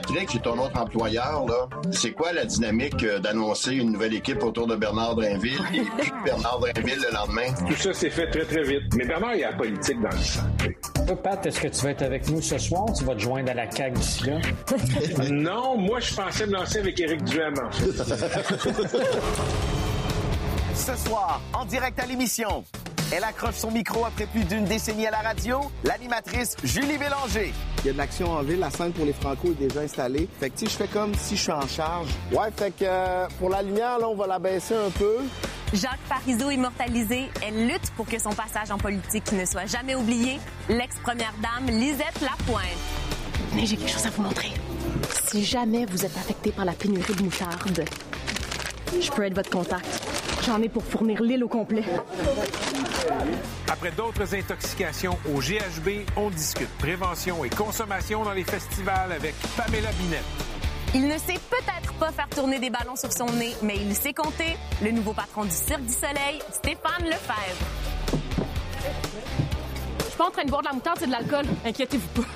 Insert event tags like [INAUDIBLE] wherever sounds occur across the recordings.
Patrick, j'ai ton autre employeur, là. C'est quoi la dynamique euh, d'annoncer une nouvelle équipe autour de Bernard Drinville et puis [LAUGHS] Bernard Drinville le lendemain? Tout ça s'est fait très, très vite. Mais Bernard, il y a la politique dans le sang. Toi, Pat, est-ce que tu vas être avec nous ce soir? Tu vas te joindre à la CAQ d'ici là? [LAUGHS] non, moi, je pensais me lancer avec Éric Duhem, en fait. [LAUGHS] Ce soir, en direct à l'émission, elle accroche son micro après plus d'une décennie à la radio, l'animatrice Julie Bélanger. Il y a de l'action en ville, la scène pour les Franco est déjà installée. Fait que tu sais, je fais comme si je suis en charge. Ouais, fait que euh, pour la lumière, là, on va la baisser un peu. Jacques Parizeau immortalisé, elle lutte pour que son passage en politique ne soit jamais oublié. L'ex-première dame Lisette Lapointe. Mais j'ai quelque chose à vous montrer. Si jamais vous êtes affecté par la pénurie de moutarde, je peux être votre contact. J'en ai pour fournir l'île au complet. Après d'autres intoxications au GHB, on discute prévention et consommation dans les festivals avec Pamela Binette. Il ne sait peut-être pas faire tourner des ballons sur son nez, mais il sait compter. Le nouveau patron du Cirque du Soleil, Stéphane Lefebvre. Je suis pas en train de boire de la moutarde, c'est de l'alcool. Inquiétez-vous pas.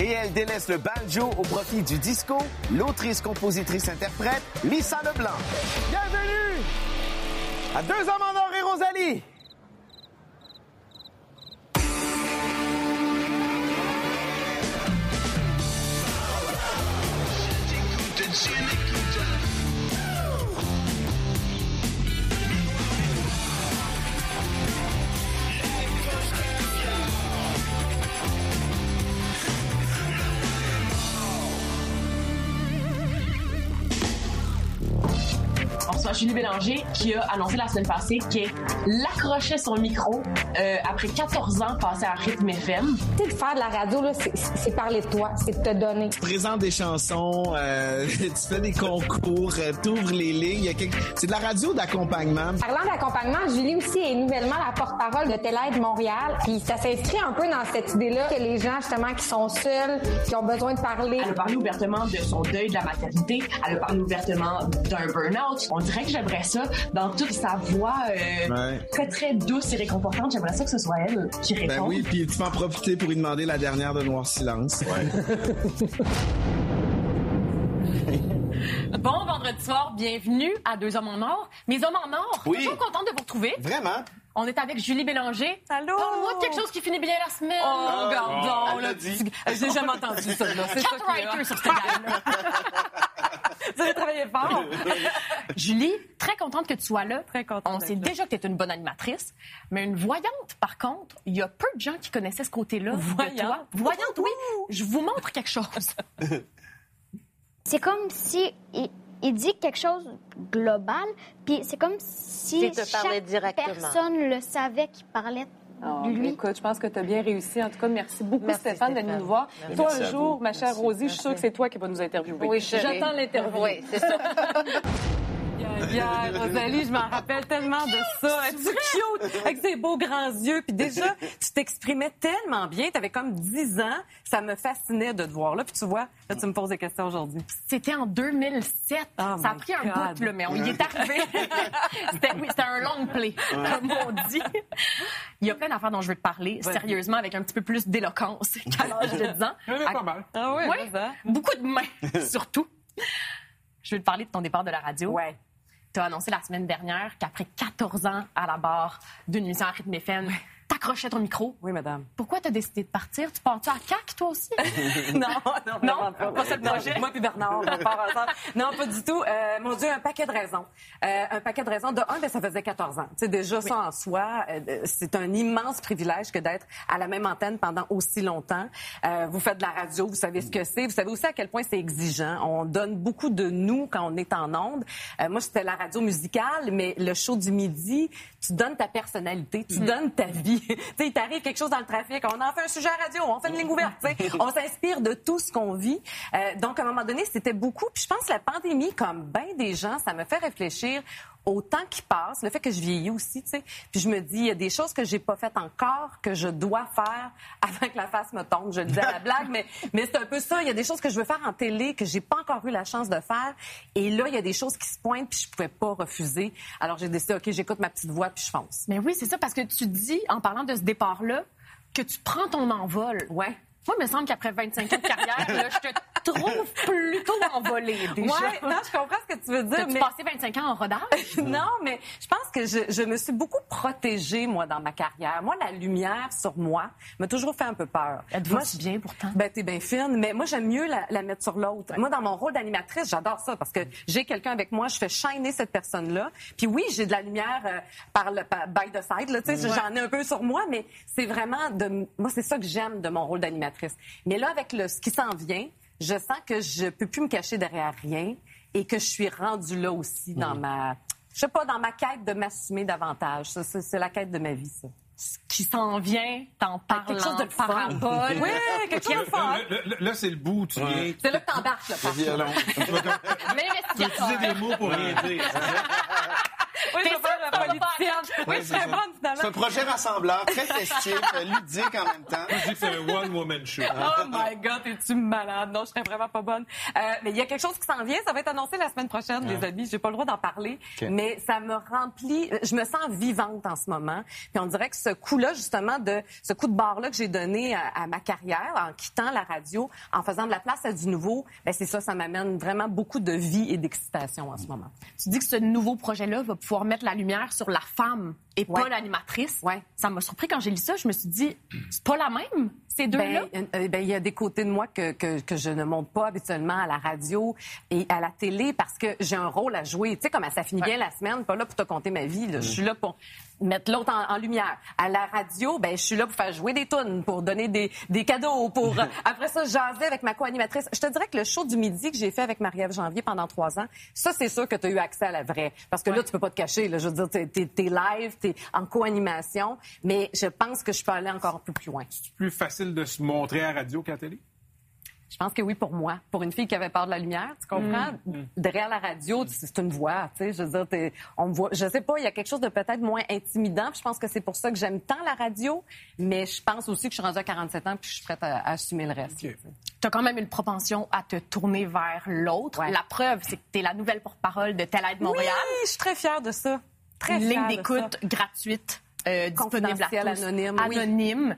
Et elle délaisse le banjo au profit du disco, l'autrice, compositrice, interprète, Lisa Leblanc. Bienvenue à Deux hommes en or et Rosalie. Julie Bélanger qui a annoncé la semaine passée qu'elle accrochait son micro euh, après 14 ans passés à Rythme FM. Tu sais, de faire de la radio, là, c'est- parler de toi, c'est de te donner. Tu présentes des chansons, euh, [LAUGHS] tu fais des concours, euh, t'ouvres les lignes. quelque- C'est de la radio d'accompagnement. Parlant d'accompagnement, Julie aussi est nouvellement la porte-parole de Télaide Montréal. Puis ça s'inscrit un peu dans cette idée-là que les gens, justement, qui sont seuls, qui ont besoin de parler. Elle a parlé ouvertement de son deuil de la maternité. Elle a parlé ouvertement d'un burn-out. On dirait que j'aimerais ça dans toute sa voix euh, Ouais. très, très douce et réconfortante. J'aimerais ça que ce soit elle qui réponde. Ben oui, puis tu peux en profiter pour lui demander la dernière de Noir Silence. [LAUGHS] Bon vendredi soir, bienvenue à Deux Hommes en Or. Mes Hommes en Or, Oui. toujours contente de vous retrouver. Vraiment? On est avec Julie Bélanger. Allô? Parle-moi de quelque chose qui finit bien la semaine. Oh, regardons, elle là, l'a dit. J'ai jamais entendu ça, là. C'est ça sur cette [LAUGHS] gamme. Vous avez travaillé fort. [LAUGHS] Julie, très contente que tu sois là. Très contente On sait là. déjà que tu es une bonne animatrice, mais une voyante, par contre, il y a peu de gens qui connaissaient ce côté-là de Voyante? toi. Voyante, oui. Je vous montre quelque chose. [LAUGHS] C'est comme si il, il dit quelque chose global, puis c'est comme si chaque directement. personne le savait qu'il parlait Lui. Écoute, je pense que tu as bien réussi. En tout cas, merci beaucoup, Merci, Stéphane, de Stéphane. nous voir. Merci. Toi, Merci un jour, ma chère Merci. Rosie, je suis sûre que c'est toi qui vas nous interviewer. Oui. J'attends l'interview. Oui, c'est ça. [LAUGHS] Pierre, Rosalie, je m'en rappelle tellement de ça. Elle est cute, avec ses beaux grands yeux. Puis déjà, tu t'exprimais tellement bien. Tu avais comme 10 ans. Ça me fascinait de te voir là. Puis tu vois, là, tu me poses des questions aujourd'hui. C'était en 2007. ça a pris un bout, là, mais on y est arrivé. [LAUGHS] c'était, oui, c'était un long play, comme on dit. Il y a plein d'affaires dont je veux te parler, sérieusement, avec un petit peu plus d'éloquence [LAUGHS] qu'à l'âge de 10 ans. A pas mal. Ah oui, Ouais, beaucoup de mains, [LAUGHS] surtout. Je veux te parler de ton départ de la radio. Ouais. Tu as annoncé la semaine dernière qu'après 14 ans à la barre d'une émission à rythme FM, t'accrochais ton micro. Oui, madame. Pourquoi t'as décidé de partir? Tu pars-tu à CAC, toi aussi? [LAUGHS] non, non, [LAUGHS] Non? pas. Non, projet? Moi puis Bernard, on part ensemble. Non, pas du tout. Euh, mon Dieu, un paquet de raisons. Euh, un paquet de raisons. De un, ben, ça faisait 14 ans. Sais, déjà, ça en soi, euh, c'est un immense privilège que d'être à la même antenne pendant aussi longtemps. Vous faites de la radio, vous savez ce que c'est. Vous savez aussi à quel point c'est exigeant. On donne beaucoup de nous quand on est en onde. Moi, c'était la radio musicale, mais le show du midi, tu donnes ta personnalité, tu donnes ta vie. [LAUGHS] il t'arrive quelque chose dans le trafic, on en fait un sujet à radio, on fait une ligne ouverte, on s'inspire de tout ce qu'on vit. Euh, donc, à un moment donné, c'était beaucoup. Puis je pense que la pandémie, comme bien des gens, ça me fait réfléchir au temps qui passe, le fait que je vieillis aussi, tu sais. Puis je me dis, il y a des choses que j'ai pas faites encore que je dois faire [LAUGHS] avant que la face me tombe. Je le dis à la blague, mais, mais c'est un peu ça. Il y a des choses que je veux faire en télé que j'ai pas encore eu la chance de faire. Et là, il y a des choses qui se pointent puis je pouvais pas refuser. Alors j'ai décidé, OK, j'écoute ma petite voix puis je fonce. Mais oui, c'est ça, parce que tu dis, en parlant de ce départ-là, que tu prends ton envol. Ouais. Moi, il me semble qu'après 25 ans de carrière, là, je te trouve plutôt envolée. Ouais, non, je comprends ce que tu veux dire. Mais... passé 25 ans en rodage? [LAUGHS] non, mais je pense que je, je me suis beaucoup protégée, moi, dans ma carrière. Moi, la lumière sur moi m'a toujours fait un peu peur. Elle te Moi, si bien, pourtant? Ben, t'es bien fine, mais moi, j'aime mieux la, la mettre sur l'autre. Moi, dans mon rôle d'animatrice, j'adore ça parce que j'ai quelqu'un avec moi, je fais shiner cette personne-là. Puis oui, j'ai de la lumière euh, par le par- by the side, là, tu sais, j'en ai un peu sur moi, mais c'est vraiment de, moi, c'est ça que j'aime de mon rôle d'animatrice. Mais là, avec le, ce qui s'en vient, je sens que je peux plus me cacher derrière rien et que je suis rendue là aussi dans ma, je sais pas, dans ma quête de m'assumer davantage. C'est la quête de ma vie, ça. Ce qui s'en vient, t'en parles Quelque chose de le parabole. Oui, quelque chose de fun. Là, c'est le bout où tu viens. C'est là que t'embarques, là, contre. violon. [LAUGHS] Tu vas utiliser des mots pour rien dire. [LAUGHS] Oui, je vais faire la ça, on va politicienne. Oui, je serais bonne, finalement. C'est un projet rassembleur, très festif, [LAUGHS] ludique en même temps. Je dis que c'est un one-woman show. Oh my God, es-tu malade? Non, je serais vraiment pas bonne. Euh, mais il y a quelque chose qui s'en vient. Ça va être annoncé la semaine prochaine, les amis. J'ai pas le droit d'en parler. Mais ça me remplit. Je me sens vivante en ce moment. Puis on dirait que ce coup-là, justement, de ce coup de barre-là que j'ai donné à, à ma carrière en quittant la radio, en faisant de la place à du nouveau, ben c'est ça, ça m'amène vraiment beaucoup de vie et d'excitation en ce moment. Tu dis que ce nouveau projet-là va pouvoir mettre la lumière sur la femme et pas l'animatrice. Ouais. Ça m'a surpris quand j'ai lu ça. Je me suis dit, c'est pas la même, ces deux-là? Ben, euh, ben, il y a des côtés de moi que, que, que je ne montre pas habituellement à la radio et à la télé parce que j'ai un rôle à jouer. Tu sais, comme ça finit bien la semaine, pas là pour te conter ma vie. là. Je suis là pour mettre l'autre en, en lumière. À la radio, ben, je suis là pour faire jouer des tunes, pour donner des, des cadeaux, pour [LAUGHS] euh, après ça jaser avec ma co-animatrice. Je te dirais que le show du midi que j'ai fait avec Marie-Ève Janvier pendant trois ans, ça c'est sûr que tu as eu accès à la vraie. Parce que là, tu peux pas te cacher. Là, je veux dire, t'es, t'es live, en co-animation, mais je pense que je peux aller encore un peu plus loin. C'est plus facile de se montrer à la radio qu'à la télé? Je pense que oui pour moi. Pour une fille qui avait peur de la lumière, tu comprends? Derrière la radio, c'est une voix, tu sais. Je veux dire, on me voit. Je sais pas, il y a quelque chose de peut-être moins intimidant. puis Je pense que c'est pour ça que j'aime tant la radio. Mais je pense aussi que je suis rendue à 47 ans puis je suis prête à, à assumer le reste. tu sais. tu as quand même une propension à te tourner vers l'autre. Ouais. La preuve, c'est que tu es la nouvelle porte-parole de Telle Aide Montréal. Oui, je suis très fière de ça. Très Une ligne d'écoute gratuite, euh, disponible à tous. anonyme, oui.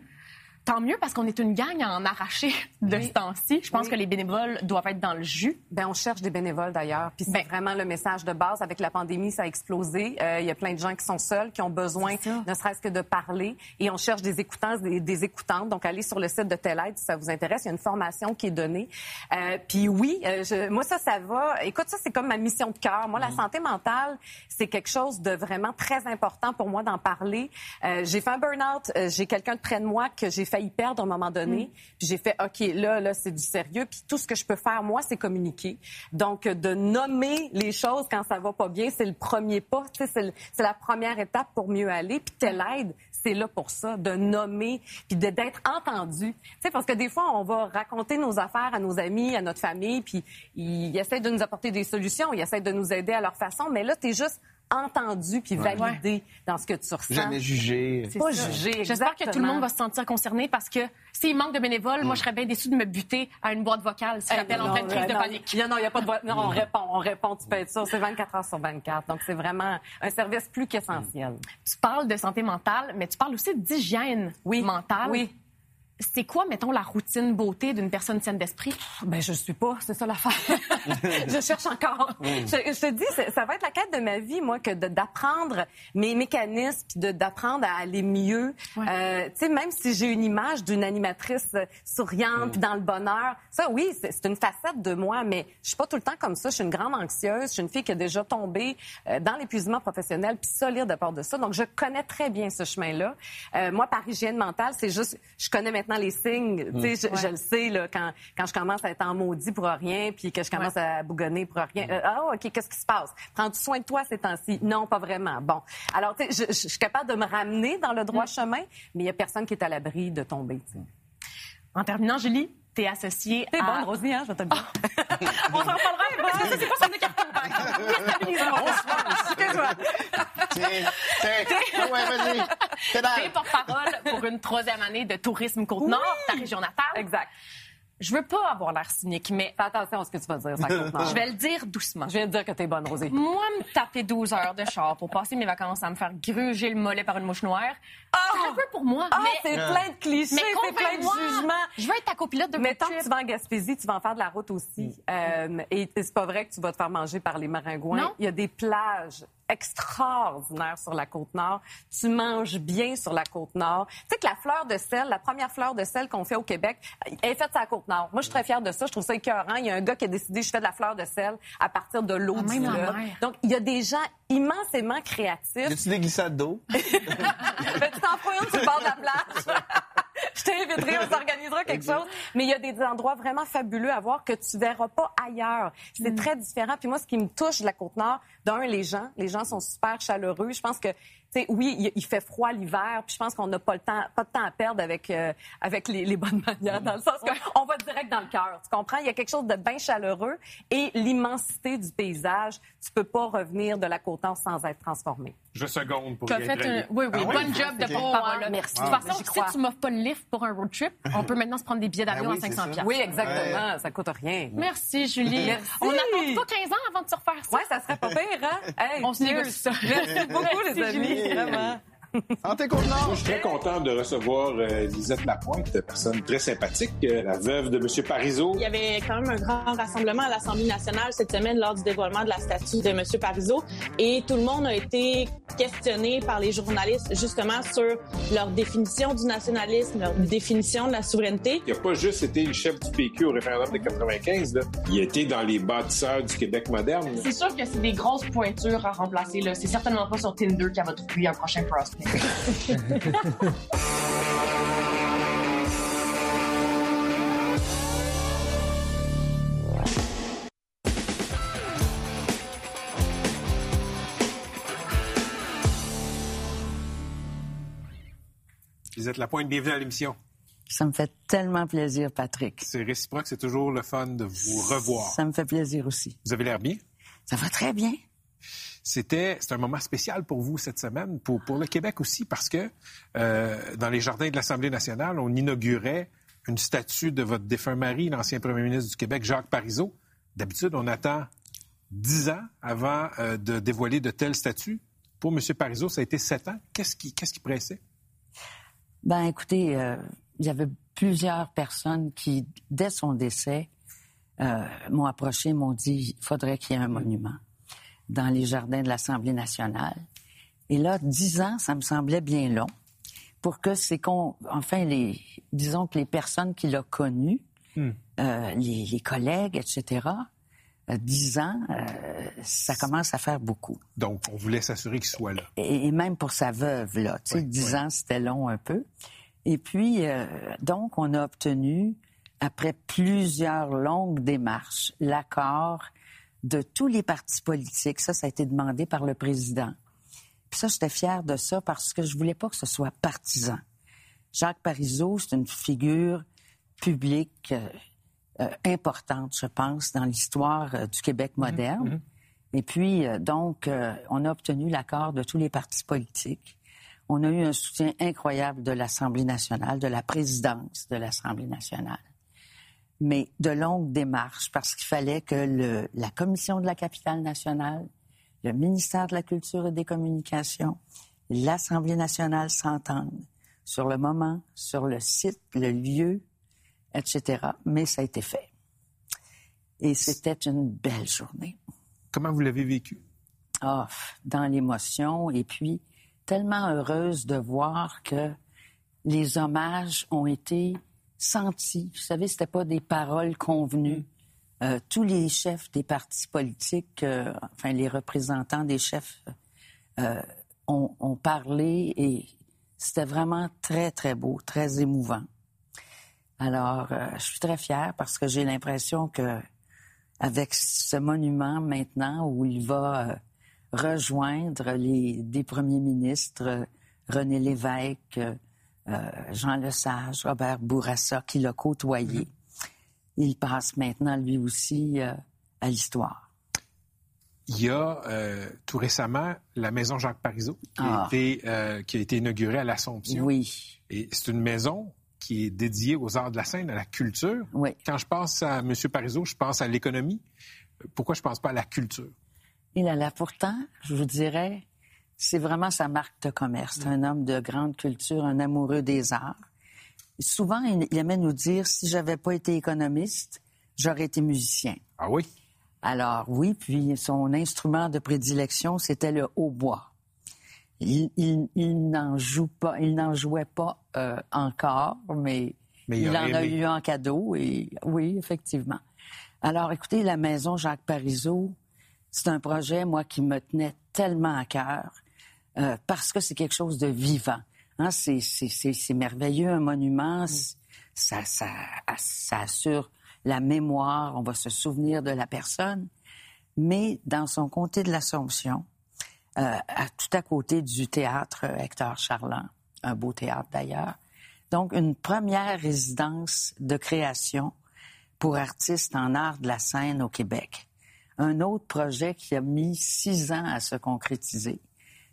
Tant mieux parce qu'on est une gang à en arracher de ce temps-ci. Je pense Oui. que les bénévoles doivent être dans le jus. Ben, on cherche des bénévoles d'ailleurs. Puis c'est Ben. vraiment le message de base. Avec la pandémie, ça a explosé. Euh, Il y a plein de gens qui sont seuls, qui ont besoin, ne serait-ce que de parler. Et on cherche des écoutants, des, des écoutantes. Donc, allez sur le site de Telaide si ça vous intéresse. Il y a une formation qui est donnée. Euh, puis oui, euh, je- moi, ça, ça va. Écoute, ça, c'est comme ma mission de cœur. Moi, la santé mentale, c'est quelque chose de vraiment très important pour moi d'en parler. Euh, j'ai fait un burn-out. J'ai quelqu'un de près de moi que j'ai failli perdre à un moment donné. Puis j'ai fait, OK, là, là, c'est du sérieux. Puis tout ce que je peux faire, moi, c'est communiquer. Donc, de nommer les choses quand ça va pas bien, c'est le premier pas. Tu sais, c'est la première étape pour mieux aller. Puis telle aide, c'est là pour ça, de nommer, puis de- d'être entendu. Tu sais, parce que des fois, on va raconter nos affaires à nos amis, à notre famille, puis ils essaient de nous apporter des solutions, ils essaient de nous aider à leur façon, mais là, tu es juste entendu puis validé dans ce que tu ressens. Jamais jugé. Pas jugé, J'espère que tout le monde va se sentir concerné parce que s'il manque de bénévoles, moi, je serais bien déçue de me buter à une boîte vocale si j'appelle en Non, pleine crise de non, panique. il y a- Non, il n'y a pas de voix. Non, on répond, on répond, tu peux être sûr. C'est 24 heures sur 24. Donc, c'est vraiment un service plus qu'essentiel. Tu parles de santé mentale, mais tu parles aussi d'hygiène Oui. mentale. Oui. C'est quoi, mettons, la routine beauté d'une personne saine d'esprit? Ben, je suis pas, c'est ça l'affaire. [LAUGHS] je cherche encore. Je, je te dis, ça va être la quête de ma vie, moi, que de- d'apprendre mes mécanismes, puis de- d'apprendre à aller mieux. Euh, tu sais, même si j'ai une image d'une animatrice souriante, puis dans le bonheur, ça, oui, c'est une facette de moi, mais je suis pas tout le temps comme ça. Je suis une grande anxieuse. Je suis une fille qui a déjà tombé euh, dans l'épuisement professionnel, puis solide à part de ça. Donc, je connais très bien ce chemin-là. Euh, moi, par hygiène mentale, c'est juste, je connais maintenant les signes. Sais, je, je le sais là, quand, quand je commence à être en maudit pour rien, puis que je commence à bougonner pour rien. Euh, ah, ok, qu'est-ce qui se passe? Prends-tu soin de toi ces temps-ci? Non, pas vraiment. Bon, alors tu sais, je, suis capable de me ramener dans le droit chemin, mais il y a personne qui est à l'abri de tomber. En terminant, Julie, t'es associée T'es à... bonne, Rosie, hein, je te le dire. [LAUGHS] On s'en reparlera. Parce que c'est pas mes cartons, par [LAUGHS] T'es T'es porte-parole pour une troisième année de Tourisme Côte-Nord, ta région natale. Exact. Je veux pas avoir l'air cynique, mais Fais attention à ce que tu vas dire, ça compte [LAUGHS] je vais le dire doucement. Je viens de dire que t'es bonne, Rosée. Moi, me taper 12 heures de char pour passer mes vacances à me faire gruger le mollet par une mouche noire, c'est un peu pour moi. Ah, mais c'est plein de clichés, mais c'est plein de jugements. Je veux être ta copilote de Mais tant que tu vas en Gaspésie, tu vas en faire de la route aussi. Euh, et c'est pas vrai que tu vas te faire manger par les maringouins. Non. Il y a des plages extraordinaires sur la côte nord. Tu manges bien sur la côte nord. Tu sais que la fleur de sel, la première fleur de sel qu'on fait au Québec, elle est faite sur la côte nord. Moi, je suis très fière de ça. Je trouve ça écœurant. Il y a un gars qui a décidé, je fais de la fleur de sel à partir de l'eau Ah, du. Donc, il y a des gens immensément créatifs. Y a-tu des glissades d'eau? Ben, [LAUGHS] tu t'en fous une sur le bord de la plage? [LAUGHS] Je t'inviterai, on s'organisera quelque chose. Mais il y a des endroits vraiment fabuleux à voir que tu verras pas ailleurs. C'est Mm. très différent. Puis moi, ce qui me touche de la Côte-Nord, d'un, les gens. Les gens sont super chaleureux. Je pense que, tu sais, oui, il, il fait froid l'hiver. Puis je pense qu'on n'a pas le temps, pas de temps à perdre avec, euh, avec les, les bonnes manières, dans le sens qu'on va direct dans le cœur. Tu comprends? Il y a quelque chose de bien chaleureux. Et l'immensité du paysage, tu peux pas revenir de la Côte-Nord sans être transformé. Je seconde pour Tu as fait un... Oui, oui, Ah bonne job de porte-parole. ouais. Merci. De toute façon, J'y si tu m'offres pas le lift pour un road trip, [LAUGHS] on peut maintenant se prendre des billets d'avion oui, à c'est 500 ça. piastres. Oui, exactement. Ça coûte rien. Merci, Julie. Merci. On n'attend pas 15 ans avant de se refaire ça. Ouais, ça serait pas pire, hein? [LAUGHS] Hey, On se négocie ça. Merci beaucoup, [LAUGHS] les amis. Julie. Vraiment. Santé! Moi, je suis très content de recevoir euh, Lisette Lapointe, personne très sympathique, euh, la veuve de M. Parizeau. Il y avait quand même un grand rassemblement à l'Assemblée nationale cette semaine lors du dévoilement de la statue de M. Parizeau et tout le monde a été questionné par les journalistes justement sur leur définition du nationalisme, leur définition de la souveraineté. Il n'a pas juste été le chef du PQ au référendum de 95, là. il a été dans les bâtisseurs du Québec moderne. C'est sûr que c'est des grosses pointures à remplacer. là. C'est certainement pas sur Tinder qu'elle va trouver un prochain prospect. Lisette Lapointe, bienvenue à l'émission. Ça me fait tellement plaisir, Patrick. C'est réciproque, c'est toujours le fun de vous revoir. Ça me fait plaisir aussi. Vous avez l'air bien. Ça va très bien. C'était un moment spécial pour vous cette semaine, pour, le Québec aussi, parce que euh, dans les jardins de l'Assemblée nationale, on inaugurait une statue de votre défunt mari, l'ancien premier ministre du Québec, Jacques Parizeau. D'habitude, on attend dix ans avant euh, de dévoiler de telles statues. Pour M. Parizeau, ça a été sept ans. Qu'est-ce qui, qui pressait? Ben, écoutez, euh, il y avait plusieurs personnes qui, dès son décès, m'ont approché, m'ont dit faudrait qu'il y ait un monument dans les jardins de l'Assemblée nationale. Et là, dix ans, ça me semblait bien long pour que c'est qu'on, enfin, les, disons que les personnes qu'il a connues, Hmm. euh, les, les collègues, etc., euh, dix ans, euh, ça commence à faire beaucoup. Donc, on voulait s'assurer qu'il soit là. Et, et même pour sa veuve, là. Tu sais, dix oui. ans, c'était long un peu. Et puis, euh, donc, on a obtenu, après plusieurs longues démarches, l'accord de tous les partis politiques. Ça, ça a été demandé par le président. Puis ça, j'étais fière de ça parce que je voulais pas que ce soit partisan. Jacques Parizeau, c'est une figure publique euh, euh, importante, je pense, dans l'histoire euh, du Québec moderne. Et puis, donc, on a obtenu l'accord de tous les partis politiques. On a eu un soutien incroyable de l'Assemblée nationale, de la présidence de l'Assemblée nationale. Mais de longues démarches parce qu'il fallait que le, la Commission de la capitale nationale, le ministère de la Culture et des Communications, l'Assemblée nationale s'entendent sur le moment, sur le site, le lieu, etc. Mais ça a été fait. Et c'était une belle journée. Comment vous l'avez vécu? Ah, dans l'émotion et puis tellement heureuse de voir que les hommages ont été sentis. Vous savez, c'était pas des paroles convenues. Euh, tous les chefs des partis politiques, euh, enfin les représentants des chefs, euh, ont, ont parlé et c'était vraiment très très beau, très émouvant. Alors, je suis très fière parce que j'ai l'impression que avec ce monument maintenant où il va rejoindre les des premiers ministres René Lévesque, Jean Lesage, Robert Bourassa, qui l'a côtoyé. Il passe maintenant lui aussi euh, à l'histoire. Il y a euh, tout récemment la maison Jacques Parizeau qui, Ah. a, été, euh, qui a été inaugurée à l'Assomption. Oui. Et c'est une maison qui est dédié aux arts de la scène, à la culture. Oui. Quand je pense à M. Parizeau, je pense à l'économie. Pourquoi je pense pas à la culture? Il a là, pourtant, je vous dirais, c'est vraiment sa marque de commerce. C'est un homme de grande culture, un amoureux des arts. Souvent, il, aimait nous dire, si j'avais pas été économiste, j'aurais été musicien. Ah oui? Alors oui, puis son instrument de prédilection, c'était le hautbois. Il, il, il n'en joue pas, il n'en jouait pas euh, encore, mais, Mais il en a eu en cadeau et oui, effectivement. Alors écoutez, la maison Jacques Parizeau, c'est un projet moi qui me tenait tellement à cœur euh, parce que c'est quelque chose de vivant. Hein, c'est, merveilleux, un monument, c'est- ça, ça, ça assure la mémoire, on va se souvenir de la personne, mais dans son comté de l'Assomption, euh, à, tout à côté du théâtre Hector Charland, un beau théâtre d'ailleurs. Donc, une première résidence de création pour artistes en art de la scène au Québec. Un autre projet qui a mis six ans à se concrétiser.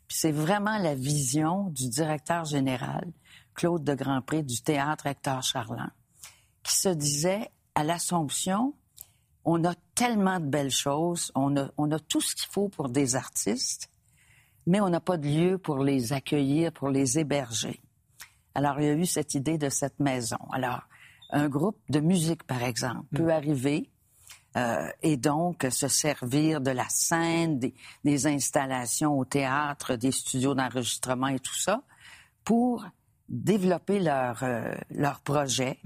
Puis c'est vraiment la vision du directeur général, Claude de Grandpré, du théâtre Hector Charland, qui se disait à l'Assomption, on a tellement de belles choses, on a, on a tout ce qu'il faut pour des artistes, mais on n'a pas de lieu pour les accueillir, pour les héberger. Alors, il y a eu cette idée de cette maison. Alors, un groupe de musique, par exemple, peut arriver euh, et donc se servir de la scène, des, des installations au théâtre, des studios d'enregistrement et tout ça, pour développer leur, euh, leur projet.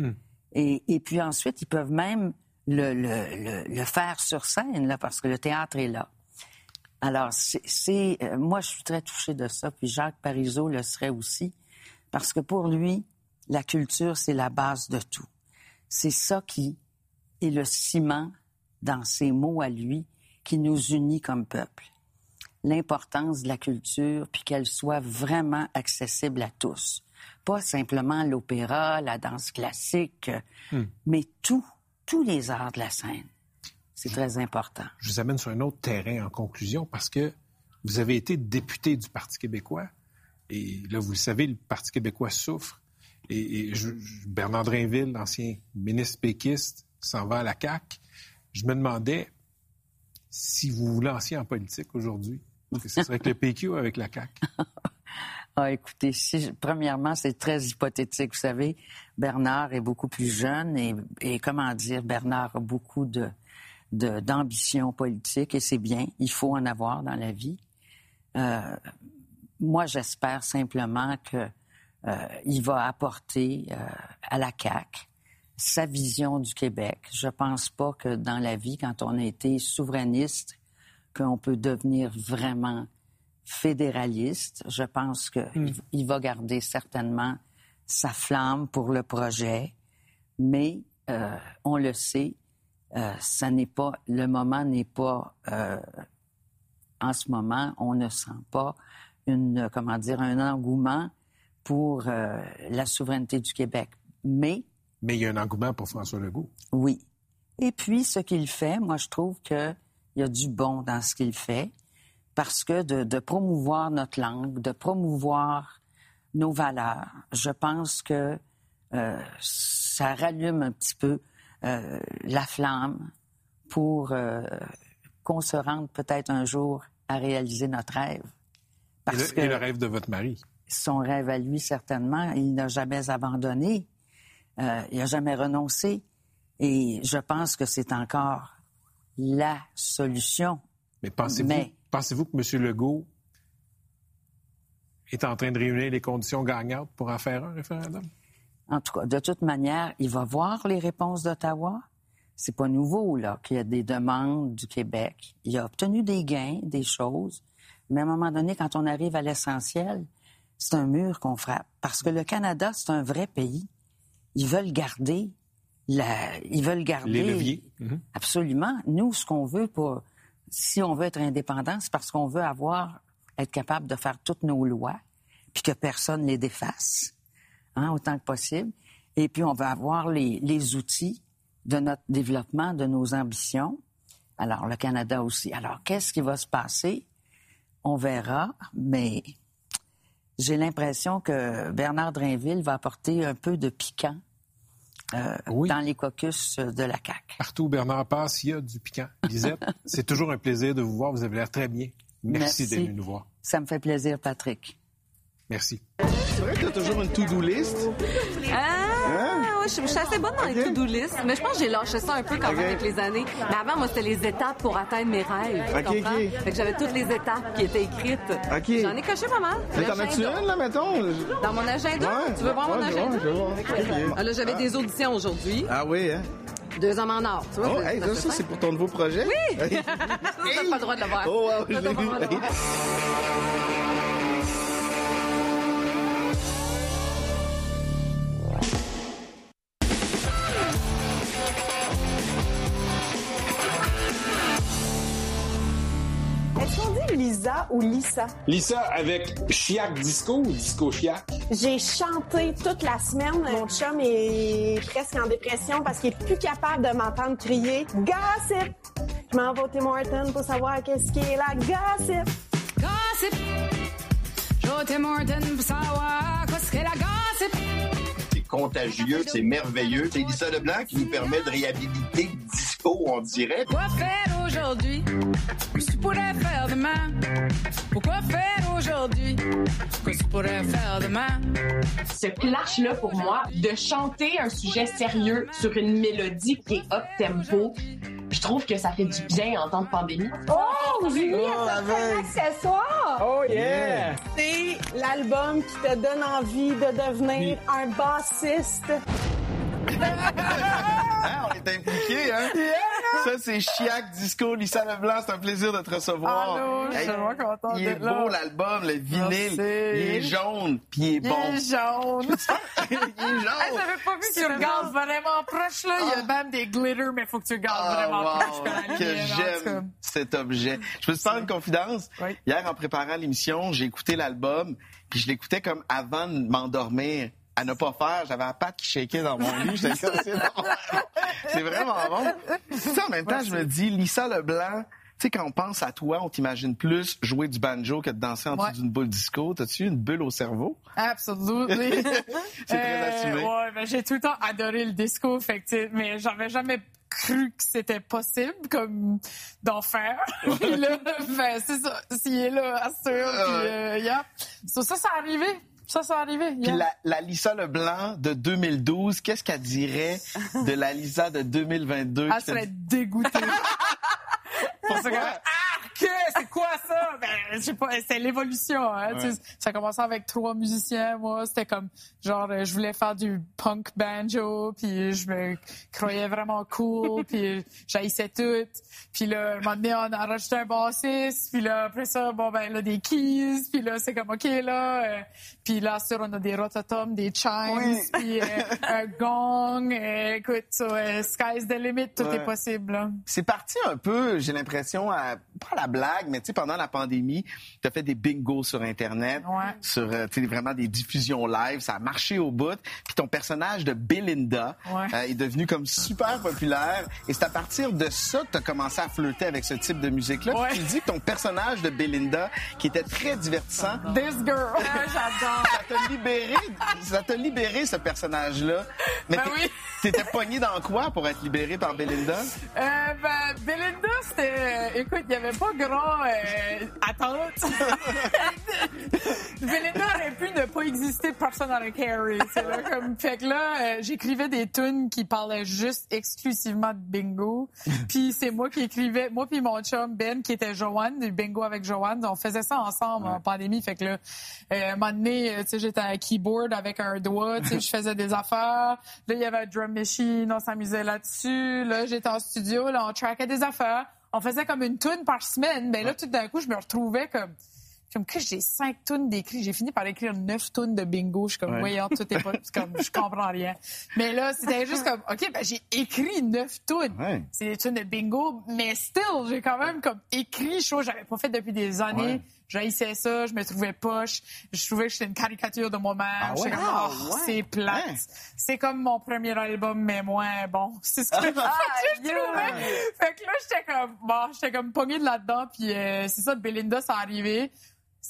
Et, et puis ensuite, ils peuvent même le, le- le- le faire sur scène, là, parce que le théâtre est là. Alors, c'est, c'est- euh, moi, je suis très touchée de ça, puis Jacques Parizeau le serait aussi, parce que pour lui, la culture, c'est la base de tout. C'est ça qui est le ciment dans ses mots à lui qui nous unit comme peuple. L'importance de la culture, puis qu'elle soit vraiment accessible à tous. Pas simplement l'opéra, la danse classique, Hmm. mais tout, tous les arts de la scène. C'est très important. Je vous amène sur un autre terrain en conclusion parce que vous avez été député du Parti québécois et là, vous le savez, le Parti québécois souffre. Et, et je- je- Bernard Drainville, l'ancien ministre péquiste, s'en va à la CAQ. Je me demandais si vous vous lanciez en politique aujourd'hui. Est-ce que ce serait avec le PQ ou avec la CAQ? [LAUGHS] Ah, écoutez, premièrement, c'est très hypothétique. Vous savez, Bernard est beaucoup plus jeune et, et comment dire, Bernard a beaucoup de, d'ambition politique et c'est bien. Il faut en avoir dans la vie. Euh, moi, j'espère simplement que euh, va apporter euh, à la CAQ sa vision du Québec. Je pense pas que dans la vie, quand on a été souverainiste, qu'on peut devenir vraiment fédéraliste. Je pense qu'il il va garder certainement sa flamme pour le projet, mais euh, on le sait, euh, ça n'est pas le moment n'est pas euh, en ce moment, on ne sent pas une comment dire un engouement pour euh, la souveraineté du Québec. Mais Mais il y a un engouement pour François Legault. oui. Et puis, ce qu'il fait, moi, je trouve qu'il y a du bon dans ce qu'il fait, parce que de, de promouvoir notre langue, de promouvoir nos valeurs, je pense que euh, ça rallume un petit peu euh, la flamme pour euh, qu'on se rende peut-être un jour à réaliser notre rêve. Et Parce le, que et le rêve de votre mari. son rêve à lui, certainement, il n'a jamais abandonné. Euh, il n'a jamais renoncé. Et je pense que c'est encore la solution. Mais pensez-vous Mais- que M. Legault est en train de réunir les conditions gagnantes pour en faire un référendum? En tout cas, de toute manière, il va voir les réponses d'Ottawa. C'est pas nouveau, là, qu'il y a des demandes du Québec. Il a obtenu des gains, des choses. Mais à un moment donné, quand on arrive à l'essentiel, c'est un mur qu'on frappe. Parce que le Canada, c'est un vrai pays. Ils veulent garder la, ils veulent garder. Les leviers. Mhm. Absolument. Nous, ce qu'on veut pour, si on veut être indépendant, c'est parce qu'on veut avoir, être capable de faire toutes nos lois, puis que personne les défasse, hein, autant que possible. Et puis, on veut avoir les, les outils de notre développement, de nos ambitions. Alors, le Canada aussi. Alors, qu'est-ce qui va se passer? On verra, mais j'ai l'impression que Bernard Drainville va apporter un peu de piquant euh, dans les caucus de la CAQ. Partout où Bernard passe, il y a du piquant. Lisette, [LAUGHS] c'est toujours un plaisir de vous voir. Vous avez l'air très bien. Merci, d'être venu nous voir. Ça me fait plaisir, Patrick. Merci. C'est vrai que t'as toujours une to-do list? Ah, je, je suis assez bonne dans les to-do list, mais je pense que j'ai lâché ça un peu quand même avec les années. Mais avant, moi, c'était les étapes pour atteindre mes rêves. tu Ok, comprends? Fait que j'avais toutes les étapes qui étaient écrites. Ok. J'en ai coché pas mal. Mais t'en as-tu L'agenda. une, là, mettons? Dans mon agenda? Ouais. Tu veux voir mon je agenda? je vais voir. Ok. Ah, là, j'avais des auditions aujourd'hui. Ah oui, hein? Deux hommes en or, tu vois. Oh, ça- hey, c'est pour ton nouveau projet? Oui! [LAUGHS] [LAUGHS] Hey. T'as pas le droit de le voir. Oh, wow, je l'ai vu. Lisa ou Lisa? Lisa avec Chiac Disco ou Disco Chiac? J'ai chanté toute la semaine. Mon chum est presque en dépression parce qu'il est plus capable de m'entendre crier Gossip! Je m'en vais au Tim Hortons pour savoir qu'est-ce qui est là. Gossip! Gossip. J.T. Morton pour savoir qu'est-ce qu'est la gossip. C'est contagieux, c'est merveilleux. C'est Lisa Leblanc qui nous permet de réhabiliter le disco, on dirait. Quoi faire aujourd'hui? Qu'est-ce que tu pourrais faire demain? Pourquoi faire aujourd'hui? Qu'est-ce que tu pourrais faire demain? ce clash-là pour moi, de chanter un sujet sérieux sur une mélodie qui est up-tempo, je trouve que ça fait du bien en temps de pandémie. Oh, Julie, Oh, un accessoire! Oh, yeah! C'est l'album qui te donne envie de devenir un [LAUGHS] Hein, on est impliqués, hein? Ça, c'est Chiac Disco, Lisa Leblanc. C'est un plaisir de te recevoir. Allô, je suis vraiment contente Il est beau, l'album, le vinyle. Merci. Il est jaune, puis il est bon. Il est jaune. [LAUGHS] il est jaune. Hey, J'avais pas vu que tu regardes vraiment proche, là. Il y a même des glitters, mais il faut que tu regardes Ah, vraiment wow, proche. que j'aime cet objet. Je peux te faire une confidence? Hier, en préparant l'émission, j'ai écouté l'album, puis je l'écoutais comme avant de m'endormir. À ne pas faire, j'avais la patte qui shakeait dans mon lit. J'étais comme, c'est vraiment bon. [LAUGHS] C'est vraiment bon. Ça, en même temps, je me dis, Lisa Leblanc, tu sais, quand on pense à toi, on t'imagine plus jouer du banjo que de danser en dessous Ouais. d'une boule disco. T'as-tu une bulle au cerveau? Absolutely. [LAUGHS] C'est très assumé. Ouais, ben, j'ai tout le temps adoré le disco, fait que, mais j'avais jamais cru que c'était possible comme d'en faire. [LAUGHS] Puis là, ben, c'est ça. S'il est là, assure. Puis, euh, yeah. So, ça, c'est arrivé. Ça, c'est arrivé. Puis yeah. la, la Lisa Leblanc de 2012, qu'est-ce qu'elle dirait de la Lisa de 2022? Elle serait dit- dégoûtée. [LAUGHS] Que, c'est quoi ça? Ben, je sais pas, c'est l'évolution, hein. Ouais. tu sais. Ça a commencé avec trois musiciens, moi. C'était comme, genre, je voulais faire du punk banjo, puis je me croyais vraiment cool, [LAUGHS] puis j'haïssais tout. Puis là, un moment donné, on a rajouté un bassiste, puis là, après ça, bon, ben, là, des keys, puis là, c'est comme, OK, là, euh, puis là, sur, on a des rototoms, des chimes, Oui. puis euh, [LAUGHS] un gong. euh, écoute, ça, euh, sky's the limit, tout Ouais. est possible, là. C'est parti un peu, j'ai l'impression, à, pas la blague, mais tu sais, pendant la pandémie, tu as fait des bingos sur Internet, Ouais. sur euh, tu sais, vraiment des diffusions live, ça a marché au bout. Puis ton personnage de Belinda Ouais. euh, est devenu comme super populaire. Et c'est à partir de ça que tu as commencé à flirter avec ce type de musique-là. Ouais. Tu dis que ton personnage de Belinda, qui était très divertissant, This girl. [LAUGHS] J'adore. ça t'a libéré, ça t'a libéré ce personnage-là. Mais Ben oui. t'étais pogné dans quoi pour être libéré par Belinda? Euh, ben, Belinda, c'était. euh, écoute, il n'y avait pas grand euh, attente. [LAUGHS] Belinda aurait pu ne pas exister, personne n'aurait carry. C'est là, comme, fait que là, euh, j'écrivais des tunes qui parlaient juste exclusivement de bingo. [LAUGHS] Puis c'est moi qui écrivais, moi puis mon chum Ben, qui était Joanne, du bingo avec Joanne, on faisait ça ensemble en pandémie. Fait que là, euh, un moment donné, euh, tu sais, j'étais à un keyboard avec un doigt, tu sais, je faisais des affaires. Là, il y avait un drum machine, on s'amusait là-dessus. Là, j'étais en studio, là, on trackait des affaires. On faisait comme une tune par semaine. Mais là, tout d'un coup, je me retrouvais comme comme que j'ai cinq tonnes d'écrits. J'ai fini par écrire neuf tonnes de bingo. Je suis comme, Ouais. voyons, tout est pas, comme, je comprends rien. Mais là, c'était juste comme, OK, ben, j'ai écrit neuf tonnes. Ouais. C'est des tunes de bingo, mais still, j'ai quand même comme écrit chose que j'avais pas fait depuis des années. Ouais. J'haïssais ça, je me trouvais poche. Je trouvais que j'étais une caricature de moi-même. Ah ouais? comme, Ah oh, ouais? c'est plate. Ouais. C'est comme mon premier album, mais moins bon. [LAUGHS] C'est ce que, je [LAUGHS] trouvais. Fait que là, j'étais comme, bon, j'étais comme pognée de là-dedans, puis euh, c'est ça, Belinda, ça arrivé.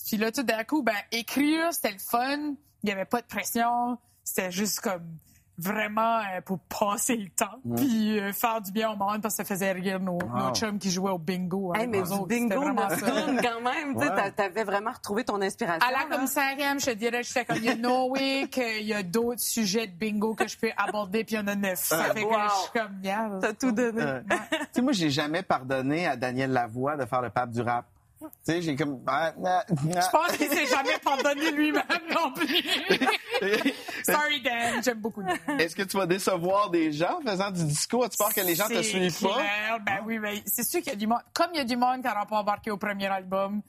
Puis là, tout d'un coup, ben, écrire, c'était le fun. Il n'y avait pas de pression. C'était juste comme vraiment euh, pour passer le temps. Puis euh, faire du bien au monde parce que ça faisait rire nos, Wow. nos chums qui jouaient au bingo. Hey, avec mais du autres. bingo, quand même. Ouais. t'a- T'avais vraiment retrouvé ton inspiration. À la commissarienne, je te dirais, j'étais comme, il y a no way qu'il y a d'autres sujets de bingo que je peux aborder, puis il y en a neuf. Ça Ah, fait que wow. je suis comme, yeah, T'as tout donné. Euh, tu sais, moi, j'ai jamais pardonné à Daniel Lavoie de faire le pape du rap. Tu sais, j'ai comme. ah, Je pense qu'il s'est jamais pardonné lui-même non plus. [LAUGHS] Sorry, Dan, j'aime beaucoup. Dan. Est-ce que tu vas décevoir des gens en faisant du discours? As-tu peur que les gens te suivent pas? Ben oui, ben, c'est sûr qu'il y a du monde. Comme il y a du monde qui n'aura pas embarqué au premier album,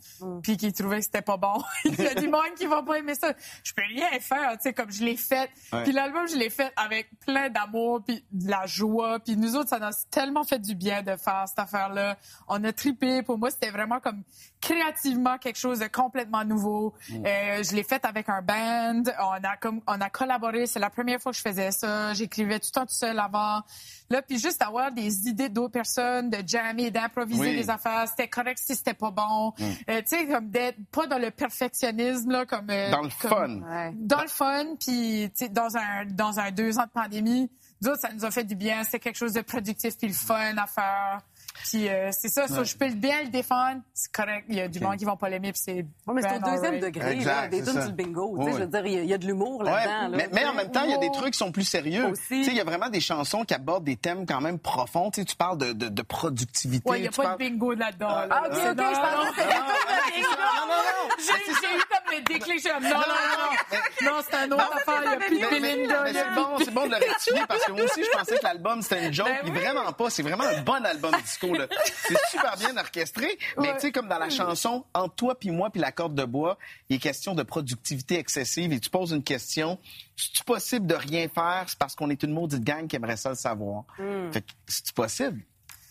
puis qui trouvait que c'était pas bon, [LAUGHS] il y a du monde qui va pas aimer ça. Je peux rien faire, tu sais, comme je l'ai fait. Ouais. Puis l'album, je l'ai fait avec plein d'amour, puis de la joie. Puis nous autres, ça nous a tellement fait du bien de faire cette affaire-là. On a trippé. Pour moi, c'était vraiment comme créativement quelque chose de complètement nouveau. Mm. Euh, je l'ai fait avec un band. On a comme on a collaboré. C'est la première fois que je faisais ça. J'écrivais tout le temps tout seul avant. Là, puis juste avoir des idées d'autres personnes, de jammer, d'improviser Oui. des affaires. C'était correct si c'était pas bon. Mm. Euh, tu sais, comme d'être pas dans le perfectionnisme là, comme euh, Dans le comme- fun. Dans le fun, puis tu sais, dans un dans un deux ans de pandémie, nous autres, ça nous a fait du bien. C'était quelque chose de productif puis le fun à faire. Puis euh, c'est ça, ça, je peux bien le défendre. C'est correct. Il y a du monde qui vont pas l'aimer, puis c'est. Ouais, mais c'est au deuxième degré, là, des tunes sur le bingo. tu sais, Oui. Je veux dire, il y a- il y, a de l'humour Ouais, là-dedans. là. mais, mais en même temps, il y a des trucs qui sont plus sérieux. Tu sais, il y a vraiment des chansons qui abordent des thèmes quand même profonds. Tu sais, tu parles de, de, de productivité. Ouais, il n'y a pas parles- de bingo là-dedans. Ah, là. ok, ok, Non, je non, que non, non, non. J'ai eu comme le déclic. Non, non, non. Non, c'est un autre affaire. Il n'y a plus de Belinda. c'est bon, de- c'est bon de le rectifier parce que moi aussi, je pensais que l'album, c'était une joke. Ben puis oui. vraiment pas. C'est vraiment un bon album disco, là. C'est super bien orchestré. Mais tu sais, comme dans la chanson, entre toi puis moi puis la corde de bois, il est question de productivité excessive et tu poses une question. C'est-tu possible de rien faire? C'est parce qu'on est une maudite gang qui aimerait ça le savoir. Mm. Fait que c'est-tu possible?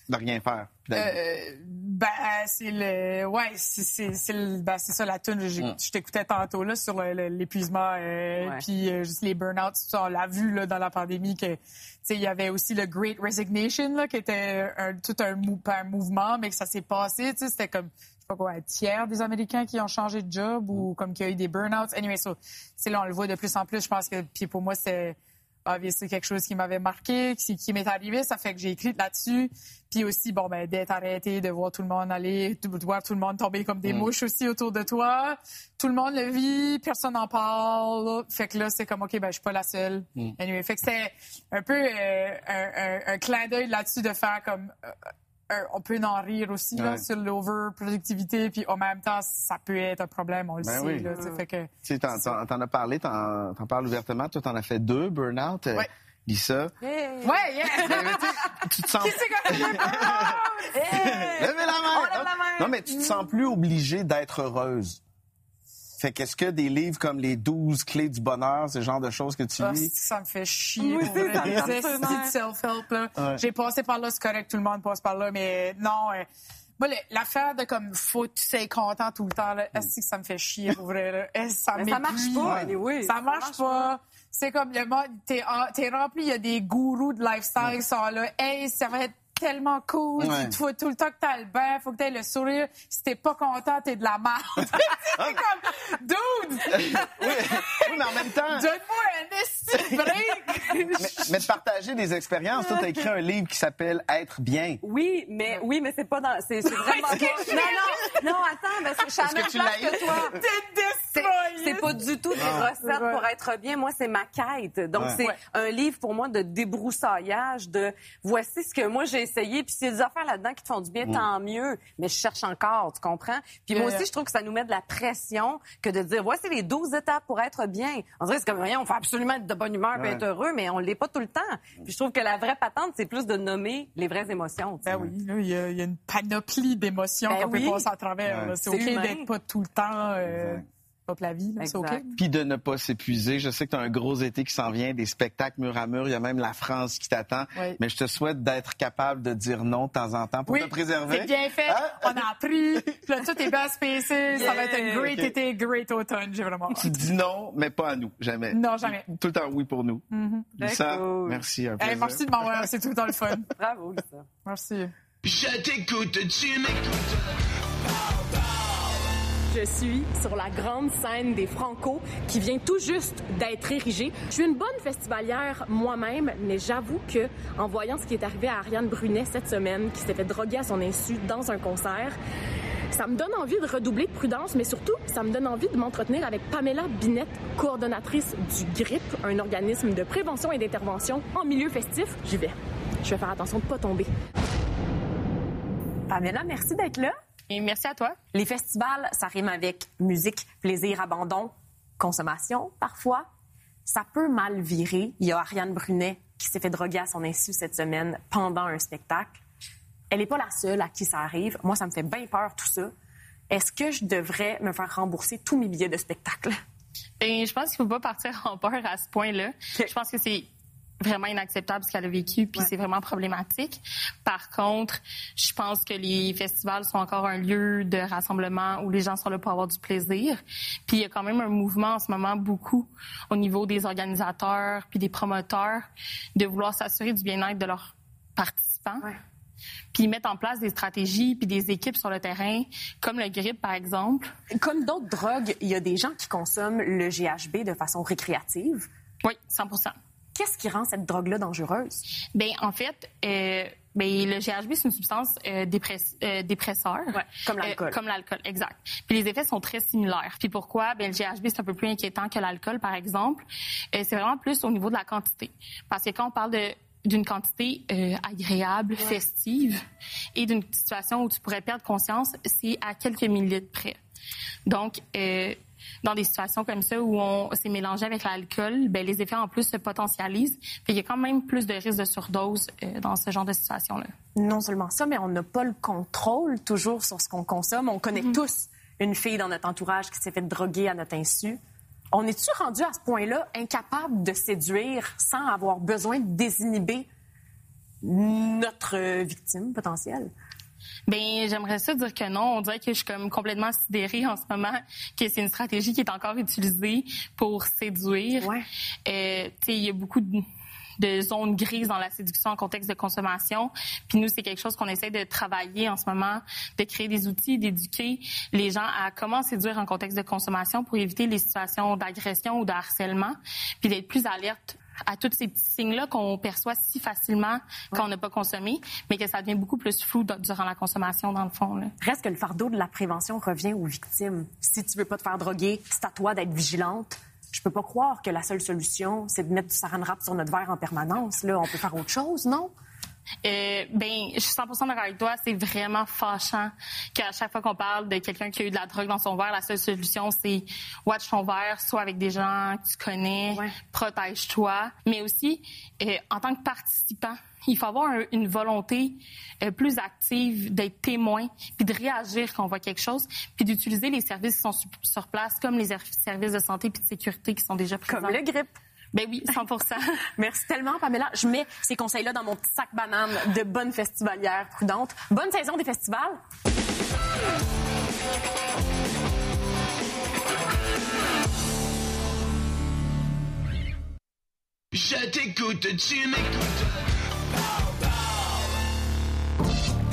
De rien faire? Euh, ben, c'est le, ouais, c'est, c'est, c'est le- ben, c'est ça la tune. Je, Mm. je t'écoutais tantôt là sur le- le- l'épuisement, euh, Ouais. puis euh, juste les burn-outs. Ça, on l'a vu là dans la pandémie que, tu sais, il y avait aussi le Great Resignation là, qui était un, tout un, mou- un mouvement, mais que ça s'est passé. Tu sais, c'était comme, je sais pas quoi, un tiers des Américains qui ont changé de job ou comme qu'il y a eu des burn-outs. Anyway, so, c'est là on le voit de plus en plus. Je pense que, puis pour moi c'est c'est quelque chose qui m'avait marqué, qui, qui m'est arrivé, ça fait que j'ai écrit là-dessus. Puis aussi, bon, ben, d'être arrêté, de voir tout le monde aller, de voir tout le monde tomber comme des Mm. mouches aussi autour de toi. Tout le monde le vit, personne n'en parle. Fait que là, c'est comme, OK, ben, je suis pas la seule. Mm. Anyway, fait que c'était un peu euh, un, un- un clin d'œil là-dessus de faire comme... euh, euh, on peut en rire aussi là, Ouais. sur l'over-productivité, puis en même temps, ça peut être un problème, on le Ben sait. oui. Là, tu sais, fait que... Tu sais, t'en, t'en- t'en as parlé, t'en, t'en parles ouvertement. Toi, t'en as fait deux, burn-out. euh, Ouais. Lisa. Ouais, yeah! Tu te sens... Qui c'est qui a fait burn-out? Levez la main! On lève la main! Non, mais tu te sens plus obligée d'être heureuse. Fait qu'est-ce que des livres comme Les 12 clés du bonheur, ce genre de choses que tu Ah, lis? ça me fait chier. Oui, self-help, là. Ouais. J'ai passé par là, c'est correct, tout le monde passe par là, mais non. euh, moi, l'affaire de comme, faut tu sois content tout le temps, là, est-ce que ça me fait chier, pour vrai, là? Est-ce que ça Mais ça marche pas, anyway. Ça Ça marche marche pas. C'est comme le monde, t'es, t'es rempli, il y a des gourous de lifestyle qui sont là. Hey, ça va être tellement cool. Ouais. Il faut tout le temps que t'as le bain, faut que t'aies le sourire. Si t'es pas content, t'es de la merde. [LAUGHS] c'est comme, dude! [LAUGHS] oui, mais en même temps... Donne-moi un break! [LAUGHS] mais, mais de partager des expériences. Toi, t'as écrit un livre qui s'appelle Être bien. Oui, mais oui, mais c'est pas dans. C'est c'est vraiment pas. Non, non, non, attends, mais c'est- même que tu que toi. T'es C'est- C'est pas du tout des Ah. recettes pour être bien. Moi, c'est ma quête. Donc, Ouais. c'est Ouais. un livre pour moi de débroussaillage, de voici ce que moi j'ai essayé. Puis s'il y a des affaires là-dedans qui te font du bien, tant mieux. Mais je cherche encore, tu comprends? Puis moi aussi, yeah. je trouve que ça nous met de la pression que de dire voici les 12 étapes pour être bien. On dirait c'est comme rien, on fait absolument être de bonne humeur et être heureux, mais on l'est pas tout le temps. Puis je trouve que la vraie patente, c'est plus de nommer les vraies émotions. tu sais. Ben oui, là, il y, a il y a une panoplie d'émotions Ben qu'on oui. peut passer à travers. Ouais. C'est OK d'être pas tout le temps euh, la vie. là. C'est OK. Puis de ne pas s'épuiser. Je sais que tu as un gros été qui s'en vient, des spectacles mur à mur. Il y a même la France qui t'attend. Oui. Mais je te souhaite d'être capable de dire non de temps en temps pour Oui, te préserver. c'est bien fait. Hein? On a appris. Puis là, tout est bien spacé. Ça va être un great Ok. été, great automne. J'ai vraiment Tu hâte. dis non, mais pas à nous. Jamais. Non, jamais. Tout le temps oui pour nous. Lisa, cool. merci. Un Hey, merci de m'avoir. C'est tout le temps le fun. [LAUGHS] Bravo, Lisa. Merci. Je t'écoute, tu m'écoutes. Je suis sur la grande scène des Franco qui vient tout juste d'être érigée. Je suis une bonne festivalière moi-même, mais j'avoue que en voyant ce qui est arrivé à Ariane Brunet cette semaine, qui s'est fait droguer à son insu dans un concert, ça me donne envie de redoubler de prudence, mais surtout, ça me donne envie de m'entretenir avec Pamela Binette, coordonnatrice du GRIP, un organisme de prévention et d'intervention en milieu festif. J'y vais. Je vais faire attention de pas tomber. Pamela, merci d'être là. Et merci à toi. Les festivals, ça rime avec musique, plaisir, abandon, consommation parfois. Ça peut mal virer. Il y a Ariane Brunet qui s'est fait droguer à son insu cette semaine pendant un spectacle. Elle n'est pas la seule à qui ça arrive. Moi, ça me fait bien peur tout ça. Est-ce que je devrais me faire rembourser tous mes billets de spectacle? Ben, je pense qu'il ne faut pas partir en peur à ce point-là. Je pense que c'est vraiment inacceptable ce qu'elle a vécu, puis c'est vraiment problématique. Par contre, je pense que les festivals sont encore un lieu de rassemblement où les gens sont là pour avoir du plaisir. Puis il y a quand même un mouvement en ce moment beaucoup au niveau des organisateurs puis des promoteurs de vouloir s'assurer du bien-être de leurs participants. Puis mettre en place des stratégies puis des équipes sur le terrain, comme le GRIP, par exemple. Comme d'autres drogues, il y a des gens qui consomment le GHB de façon récréative. Oui, 100 Qu'est-ce qui rend cette drogue-là dangereuse? Bien, en fait, euh, ben, le GHB, c'est une substance euh, euh, dépresseur. comme l'alcool. Euh, comme l'alcool, exact. Puis les effets sont très similaires. Puis pourquoi? Ben, le GHB, c'est un peu plus inquiétant que l'alcool, par exemple. Euh, c'est vraiment plus au niveau de la quantité. Parce que quand on parle de d'une quantité euh, agréable, festive, et d'une situation où tu pourrais perdre conscience, c'est à quelques millilitres près. Donc, euh, dans des situations comme ça où on s'est mélangé avec l'alcool, ben, les effets en plus se potentialisent. Puis il y a quand même plus de risques de surdose euh, dans ce genre de situation-là. Non seulement ça, mais on n'a pas le contrôle toujours sur ce qu'on consomme. On connaît tous une fille dans notre entourage qui s'est fait droguer à notre insu. On est-tu rendu à ce point-là incapable de séduire sans avoir besoin de désinhiber notre victime potentielle? Ben, j'aimerais ça dire que non. On dirait que je suis comme complètement sidérée en ce moment que c'est une stratégie qui est encore utilisée pour séduire. Ouais. Euh, tu sais, il y a beaucoup de de zones grises dans la séduction en contexte de consommation. Puis nous, c'est quelque chose qu'on essaie de travailler en ce moment, de créer des outils, d'éduquer les gens à comment séduire en contexte de consommation pour éviter les situations d'agression ou de harcèlement, puis d'être plus alerte à tous ces petits signes-là qu'on perçoit si facilement quand on n'a pas consommé, mais que ça devient beaucoup plus flou durant la consommation, dans le fond. Là. Reste que le fardeau de la prévention revient aux victimes. Si tu veux pas te faire droguer, c'est à toi d'être vigilante. Je peux pas croire que la seule solution, c'est de mettre du saran wrap sur notre verre en permanence. Là, on peut faire autre chose, non? Euh, ben, je suis 100% d'accord avec toi. C'est vraiment fâchant qu'à chaque fois qu'on parle de quelqu'un qui a eu de la drogue dans son verre, la seule solution, c'est watch ton verre, soit avec des gens que tu connais, protège-toi. Mais aussi, euh, en tant que participant, il faut avoir un- une volonté euh, plus active d'être témoin, puis de réagir quand on voit quelque chose, puis d'utiliser les services qui sont sur, sur place, comme les er- services de santé puis de sécurité qui sont déjà présents. Comme le GRIP. Ben oui, 100% [LAUGHS] Merci tellement, Pamela. Je mets ces conseils-là dans mon petit sac banane de bonne festivalière prudente. Bonne saison des festivals. Je t'écoute, tu m'écoutes.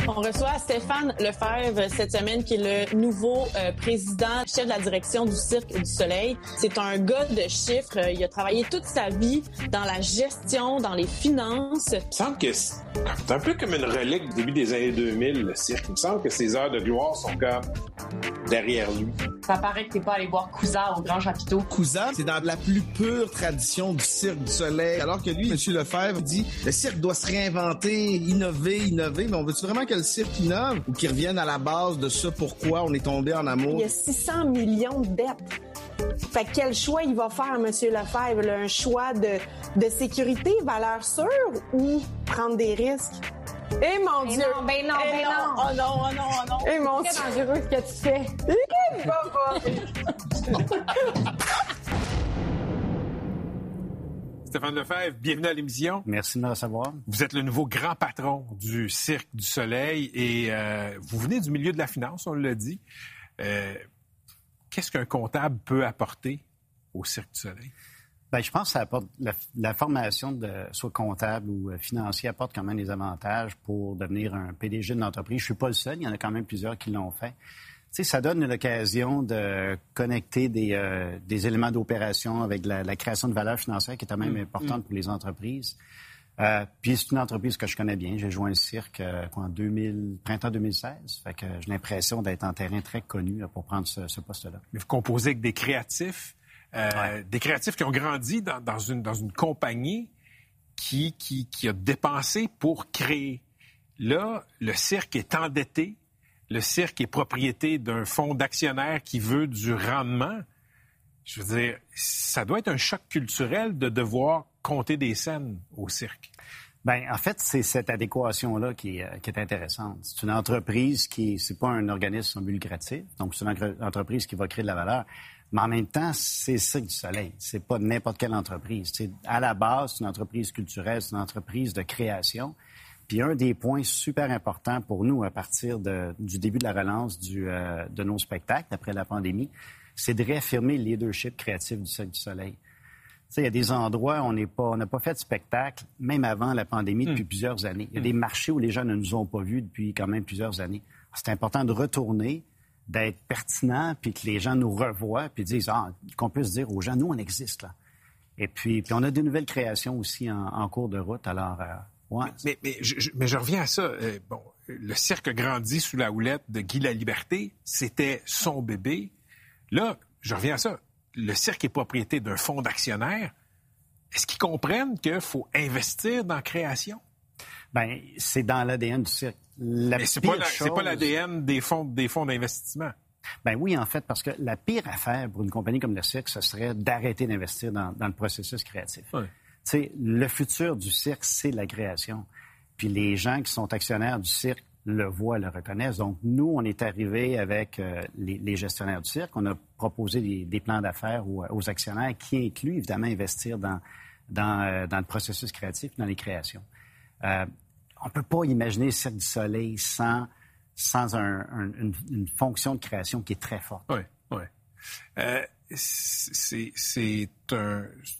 On reçoit Stéphane Lefebvre cette semaine, qui est le nouveau euh, président, chef de la direction du Cirque du Soleil. C'est un gars de chiffres. Il a travaillé toute sa vie dans la gestion, dans les finances. Il me semble que c'est un peu comme une relique du début des années 2000, le cirque. Il me semble que ses heures de gloire sont comme derrière lui. Ça paraît que t'es pas allé voir Cousin au Grand Chapiteau. Cousin, c'est dans la plus pure tradition du cirque du soleil. Alors que lui, M. Lefebvre dit, le cirque doit se réinventer, innover, innover. Mais on veut-tu vraiment que le cirque innove ou qu'il revienne à la base de ce pourquoi on est tombé en amour? Il y a 600 millions de dettes. Fait que quel choix il va faire, M. Lefebvre? là? Un choix de, de sécurité, valeur sûre ou prendre des risques? Eh mon Ben Dieu! non, ben non, Eh ben non. Oh non, oh non, oh non! Eh mon C'est Dieu! très dangereux ce que tu fais. Eh, papa! [LAUGHS] Stéphane Lefebvre, bienvenue à l'émission. Merci de me recevoir. Vous êtes le nouveau grand patron du Cirque du Soleil et euh, vous venez du milieu de la finance, on l'a dit. Euh, Qu'est-ce qu'un comptable peut apporter au Cirque du Soleil? Ben, je pense que ça apporte la, la formation de soit comptable ou euh, financier apporte quand même des avantages pour devenir un PDG d'une entreprise. Je suis pas le seul, il y en a quand même plusieurs qui l'ont fait. Sais, ça donne l'occasion de connecter des, euh, des éléments d'opération avec la, la création de valeur financière qui est quand même Mm. importante pour les entreprises. Euh, puis c'est une entreprise que je connais bien. J'ai joint le cirque euh, en 2000, printemps 2016. Fait que j'ai l'impression d'être en terrain très connu là, pour prendre ce, ce poste-là. Mais vous composez avec des créatifs, euh, des créatifs qui ont grandi dans, dans une, dans une compagnie qui, qui, qui a dépensé pour créer. Là, le cirque est endetté. Le cirque est propriété d'un fonds d'actionnaires qui veut du rendement. Je veux dire, ça doit être un choc culturel de devoir compter des scènes au cirque. Ben, en fait, c'est cette adéquation-là qui, euh, qui est intéressante. C'est une entreprise qui, c'est pas un organisme sans lucratif, donc c'est une entre- entreprise qui va créer de la valeur. Mais en même temps, c'est Cirque du Soleil. C'est pas n'importe quelle entreprise. C'est, à la base, c'est une entreprise culturelle, c'est une entreprise de création. Puis un des points super importants pour nous à partir de- du début de la relance du, euh, de nos spectacles après la pandémie, c'est de réaffirmer le leadership créatif du Cirque du Soleil. Tu sais, il y a des endroits où on n'est pas, on n'a pas fait de spectacle, même avant la pandémie, depuis plusieurs années. Il y a des marchés où les gens ne nous ont pas vus depuis quand même plusieurs années. C'est important de retourner, d'être pertinent, puis que les gens nous revoient, puis disent, ah, qu'on puisse dire aux gens, nous, on existe là. Et puis, puis on a des nouvelles créations aussi en, en cours de route. Alors, euh, ouais. Mais, mais, je, je- mais je reviens à ça. Euh, bon, le cirque grandit sous la houlette de Guy Laliberté. C'était son bébé. Là, je reviens à ça. Le cirque est propriété d'un fonds d'actionnaires. Est-ce qu'ils comprennent qu'il faut investir dans la création? Ben, c'est dans l'ADN du cirque. La Mais c'est pas, la- c'est chose- pas l'ADN des fonds, des fonds d'investissement. Ben oui, en fait, parce que la pire affaire pour une compagnie comme le cirque, ce serait d'arrêter d'investir dans, dans le processus créatif. Tu sais, le futur du cirque, c'est la création. Puis les gens qui sont actionnaires du cirque le voient, le reconnaissent. Donc, nous, on est arrivé avec euh, les, gestionnaires du cirque. On a proposé des, plans d'affaires aux, actionnaires qui incluent, évidemment, investir dans, euh, le processus créatif, dans les créations. Euh, on peut pas imaginer le Cirque du Soleil sans, sans un- un- une, fonction de création qui est très forte. Oui, oui. C'est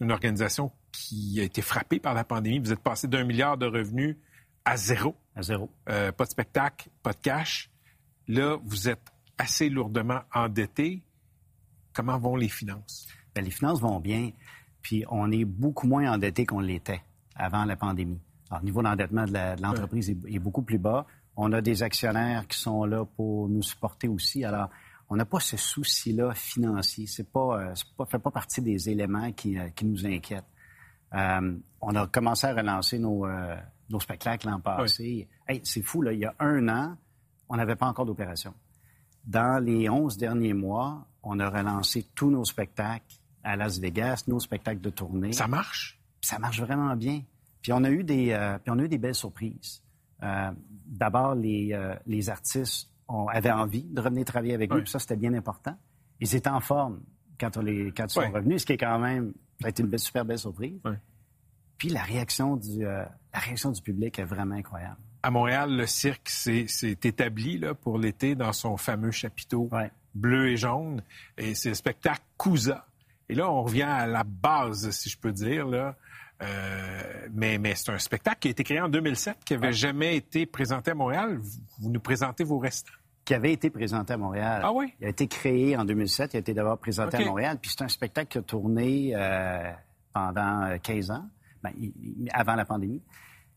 une organisation qui a été frappée par la pandémie. Vous êtes passé d'un milliard de revenus à zéro. À zéro. Euh, pas de spectacle, pas de cash. Là, vous êtes assez lourdement endetté. Comment vont les finances? Ben, les finances vont bien, puis on est beaucoup moins endetté qu'on l'était avant la pandémie. Alors, le niveau d'endettement de la- de l'entreprise est, est beaucoup plus bas. On a des actionnaires qui sont là pour nous supporter aussi. Alors, on n'a pas ce souci-là financier. C'est pas, euh, c'est pas, fait pas partie des éléments qui, euh, qui nous inquiètent. Euh, on a commencé à relancer nos, euh, nos spectacles l'an passé. Hey, c'est fou, là. Il y a un an, on n'avait pas encore d'opération. Dans les 11 derniers mois, on a relancé tous nos spectacles à Las Vegas, nos spectacles de tournée. Ça marche? Ça marche vraiment bien. Puis on a eu des, euh, puis on a eu des belles surprises. Euh, D'abord, les, euh, les artistes ont, avaient envie de revenir travailler avec nous, puis ça, c'était bien important. Ils étaient en forme quand, on les, quand ils sont revenus, ce qui est quand même, ça a été une belle, super belle surprise. Puis la réaction, du, euh, la réaction du public est vraiment incroyable. À Montréal, le cirque s'est s'est établi là, pour l'été dans son fameux chapiteau bleu et jaune. Et c'est le spectacle Cousa. Et là, on revient à la base, si je peux dire. Là. Euh, mais mais c'est un spectacle qui a été créé en 2007, qui n'avait jamais été présenté à Montréal. Vous, vous nous présentez vos restants. Qui avait été présenté à Montréal. Ah oui? Il a été créé en 2007, il a été d'abord présenté à Montréal, puis c'est un spectacle qui a tourné euh, pendant euh, 15 ans, ben, avant la pandémie.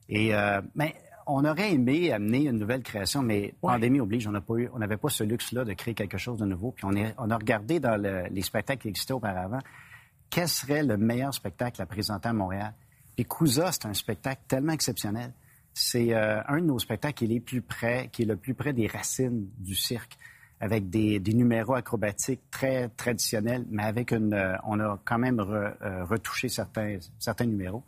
Et euh, mais on aurait aimé amener une nouvelle création, mais pandémie oblige, on pas n'avait pas ce luxe-là de créer quelque chose de nouveau. Puis on, est, on a regardé dans le- les spectacles qui existaient auparavant, quel serait le meilleur spectacle à présenter à Montréal? Puis Cousa, c'est un spectacle tellement exceptionnel. C'est euh, un de nos spectacles qui est, plus près, qui est le plus près des racines du cirque, avec des, numéros acrobatiques très traditionnels, mais avec une, euh, on a quand même euh, retouché certains, certains numéros.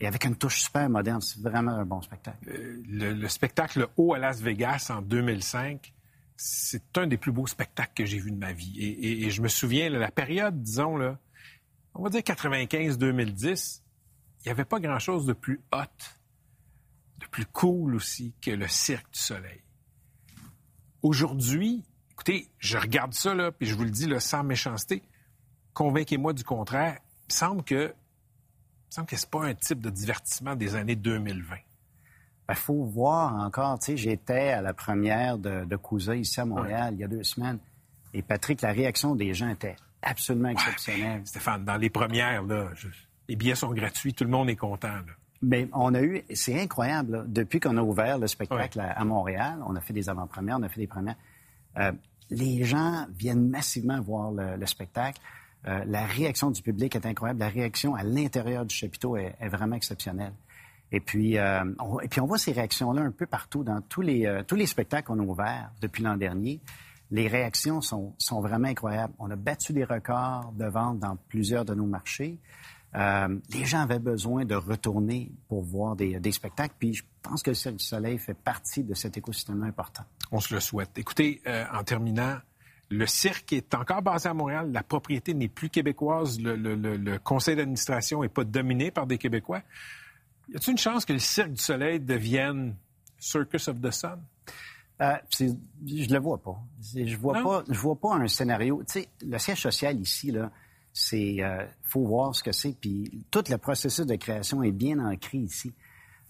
Et avec une touche super moderne, c'est vraiment un bon spectacle. le, le spectacle Haut à Las Vegas en 2005, c'est un des plus beaux spectacles que j'ai vu de ma vie. Et, je me souviens, là, la période, disons, là, on va dire 95-2010, il n'y avait pas grand-chose de plus hot, plus cool aussi que le Cirque du Soleil. Aujourd'hui, écoutez, je regarde ça, là, puis je vous le dis là, sans méchanceté, convainquez-moi du contraire, il me semble que, il me semble que c'est pas un type de divertissement des années 2020. Il faut voir encore, tu sais, j'étais à la première de, de Cousa ici à Montréal il y a deux semaines. Et Patrick, la réaction des gens était absolument exceptionnelle. Stéphane, dans les premières, là, je- les billets sont gratuits, tout le monde est content. là. Mais on a eu, c'est incroyable, là, depuis qu'on a ouvert le spectacle à, à Montréal, on a fait des avant-premières, on a fait des premières. euh, les gens viennent massivement voir le, le spectacle. Euh, la réaction du public est incroyable. La réaction à l'intérieur du chapiteau est, est vraiment exceptionnelle. Et puis, euh, on, et puis, on voit ces réactions-là un peu partout dans tous les, tous les spectacles qu'on a ouverts depuis l'an dernier. Les réactions sont, sont vraiment incroyables. On a battu des records de vente dans plusieurs de nos marchés. Euh, les gens avaient besoin de retourner pour voir des, des spectacles. Puis je pense que le Cirque du Soleil fait partie de cet écosystème important. On se le souhaite. Écoutez, euh, en terminant, le cirque est encore basé à Montréal. La propriété n'est plus québécoise. Le, le- le- le conseil d'administration n'est pas dominé par des Québécois. Y a-t-il une chance que le Cirque du Soleil devienne Circus of the Sun? Euh, je le vois pas. Je vois Non? pas. Je vois pas un scénario. Tu sais, le siège social ici là, c'est euh, faut voir ce que c'est. Puis tout le processus de création est bien ancré ici.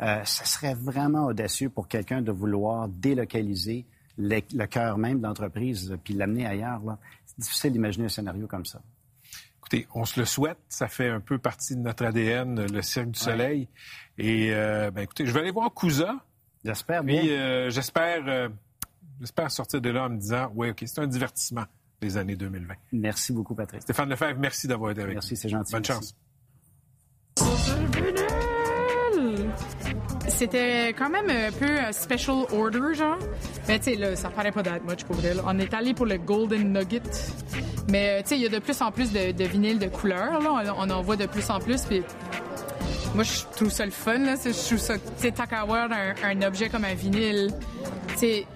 Euh, ça serait vraiment audacieux pour quelqu'un de vouloir délocaliser le, le cœur même de l'entreprise euh, puis l'amener ailleurs. C'est difficile d'imaginer un scénario comme ça. Écoutez, on se le souhaite. Ça fait un peu partie de notre ADN, le Cirque du Soleil. Et euh, ben, écoutez, je vais aller voir Cousa. J'espère Puis bien. euh, j'espère, j'espère sortir de là en me disant, oui, ok, c'est un divertissement les années 2020. Merci beaucoup, Patrick. Stéphane Lefebvre, merci d'avoir été avec Merci, nous. c'est gentil. Bonne Merci. chance. C'était quand même un peu un special order, genre. Mais tu sais, là, ça paraît pas d'être much pour. On est allé pour le Golden Nugget. Mais tu sais, il y a de plus en plus de, de vinyles de couleurs, là. On, on en voit de plus en plus. Puis moi, je trouve ça le fun, là. Je trouve ça, tu sais, tant qu'à avoir un, un objet comme un vinyle, tu sais,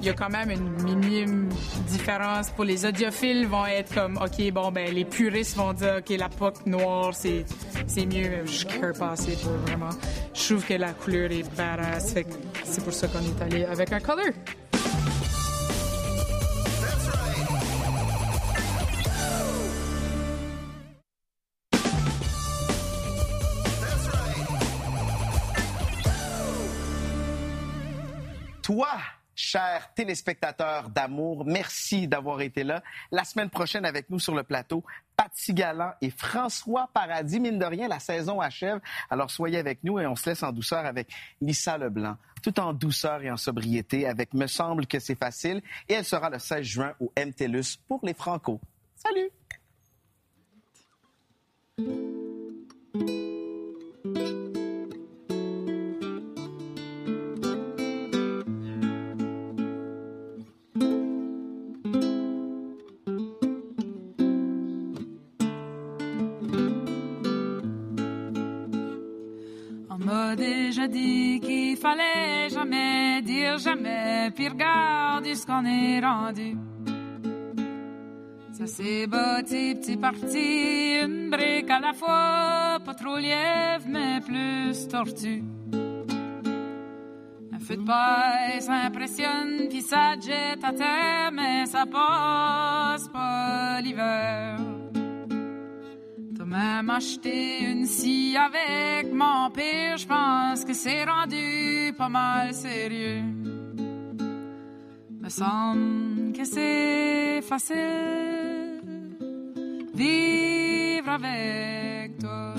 il y a quand même une minime différence. Pour les audiophiles, vont être comme, OK, bon, ben, les puristes vont dire, OK, la poque noire, c'est, c'est mieux. Mais Je care pas assez pour vraiment. Je trouve que la couleur est badass. Fait c'est pour ça qu'on est allé avec un color. Toi, cher téléspectateur d'amour, merci d'avoir été là. La semaine prochaine avec nous sur le plateau, Patsy Galland et François Paradis. Mine de rien, la saison achève. Alors soyez avec nous et on se laisse en douceur avec Lisa Leblanc. Tout en douceur et en sobriété avec Me semble que c'est facile. Et elle sera le 16 juin au MTLUS pour les Franco. Salut! Dit qu'il fallait jamais dire jamais, puis regarde ce qu'on est rendu. Ça s'est bâti petit parti, une brique à la fois, pas trop lièvre, mais plus tortue. Un feu de paille, ça impressionne, puis ça te jette à terre, mais ça passe pas l'hiver. Même acheté une scie avec mon pire, je pense que c'est rendu pas mal sérieux. Me semble que c'est facile vivre avec toi.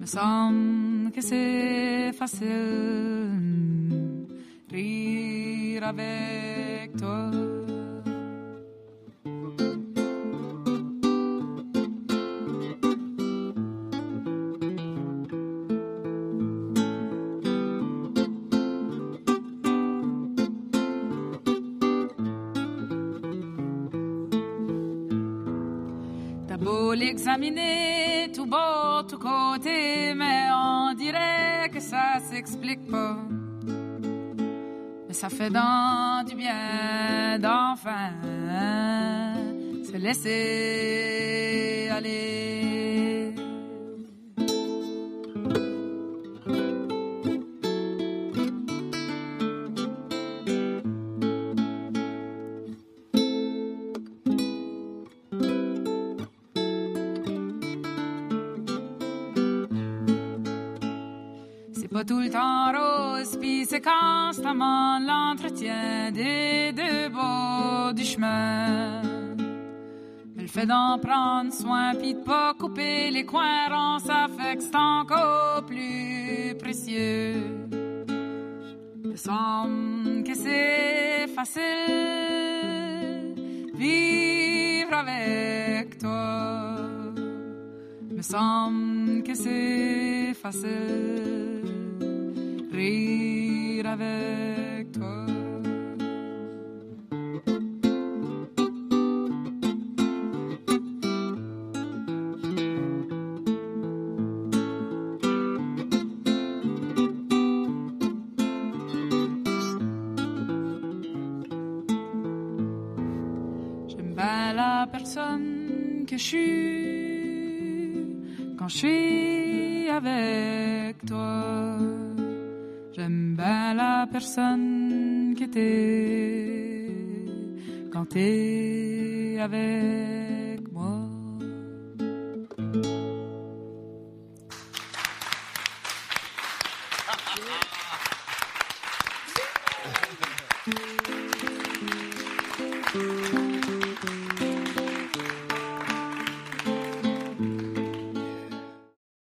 Me semble que c'est facile rire avec toi. L'examiner tout beau, tout côté, mais on dirait que ça s'explique pas. Mais ça fait dans du bien d'enfin se laisser aller. Tout le temps rose, puis c'est constamment l'entretien des deux bords du chemin. Elle fait d'en prendre soin, puis de pas couper les coins ronds, ça fait que c'est encore plus précieux. Me semble que c'est facile vivre avec toi. Me semble que c'est facile rire avec toi. Que je suis quand je suis avec toi. J'aime bien la personne que t'es quand t'es avec